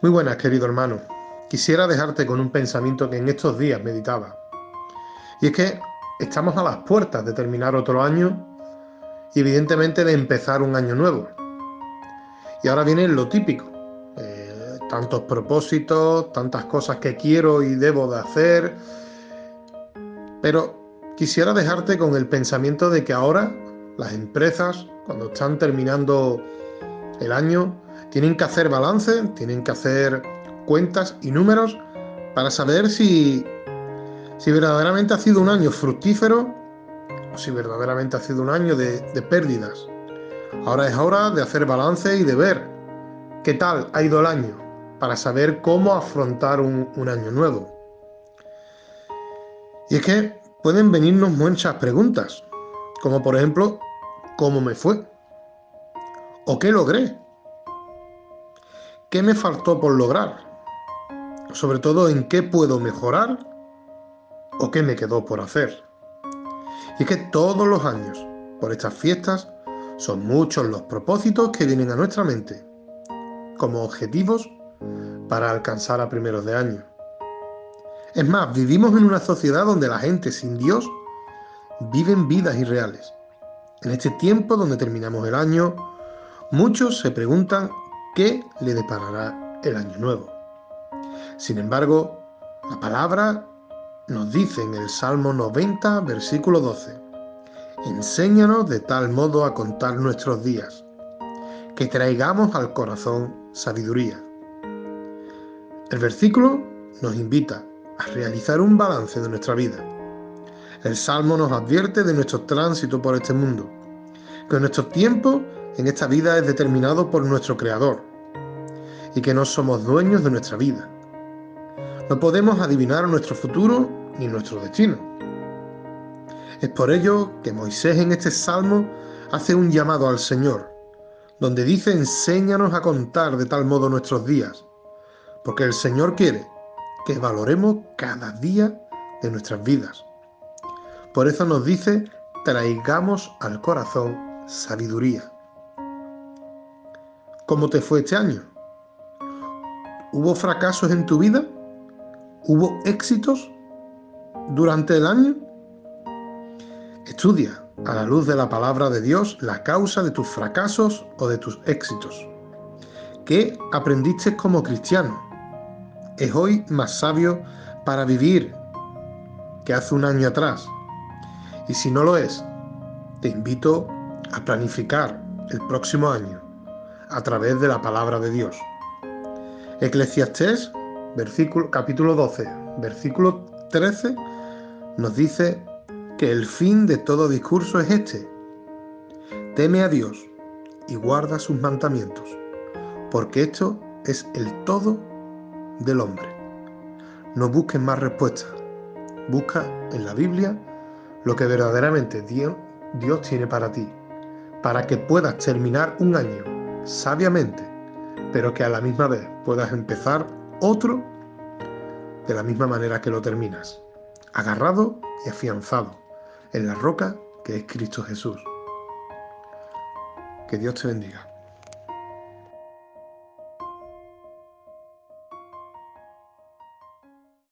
Muy buenas, querido hermano. Quisiera dejarte con un pensamiento que en estos días meditaba. Y es que estamos a las puertas de terminar otro año y evidentemente de empezar un año nuevo. Y ahora viene lo típico. Eh, tantos propósitos, tantas cosas que quiero y debo de hacer. Pero quisiera dejarte con el pensamiento de que ahora las empresas, cuando están terminando el año, tienen que hacer balance, tienen que hacer cuentas y números para saber si, si verdaderamente ha sido un año fructífero o si verdaderamente ha sido un año de, pérdidas. Ahora es hora de hacer balance y de ver qué tal ha ido el año para saber cómo afrontar un, un año nuevo. Y es que pueden venirnos muchas preguntas, como por ejemplo, ¿cómo me fue? ¿O qué logré? ¿Qué me faltó por lograr? Sobre todo, ¿en qué puedo mejorar? ¿O qué me quedó por hacer? Y es que todos los años, por estas fiestas, son muchos los propósitos que vienen a nuestra mente como objetivos para alcanzar a primeros de año. Es más, vivimos en una sociedad donde la gente sin Dios viven vidas irreales. En este tiempo donde terminamos el año, muchos se preguntan qué le deparará el año nuevo. Sin embargo, la palabra nos dice en el Salmo 90, versículo 12, Enséñanos de tal modo a contar nuestros días, que traigamos al corazón sabiduría. El versículo nos invita a realizar un balance de nuestra vida. El Salmo nos advierte de nuestro tránsito por este mundo, que nuestro tiempo en esta vida es determinado por nuestro Creador y que no somos dueños de nuestra vida. No podemos adivinar nuestro futuro ni nuestro destino. Es por ello que Moisés en este salmo hace un llamado al Señor, donde dice enséñanos a contar de tal modo nuestros días, porque el Señor quiere que valoremos cada día de nuestras vidas. Por eso nos dice traigamos al corazón sabiduría. ¿Cómo te fue este año? ¿Hubo fracasos en tu vida? ¿Hubo éxitos durante el año? Estudia a la luz de la palabra de Dios la causa de tus fracasos o de tus éxitos. ¿Qué aprendiste como cristiano? ¿Es hoy más sabio para vivir que hace un año atrás? Y si no lo es, te invito a planificar el próximo año a través de la palabra de Dios. Eclesiastés, capítulo 12, versículo 13, nos dice que el fin de todo discurso es este. Teme a Dios y guarda sus mandamientos, porque esto es el todo del hombre. No busques más respuestas, busca en la Biblia lo que verdaderamente Dios tiene para ti, para que puedas terminar un año sabiamente, pero que a la misma vez puedas empezar otro de la misma manera que lo terminas, agarrado y afianzado en la roca que es Cristo Jesús. Que Dios te bendiga.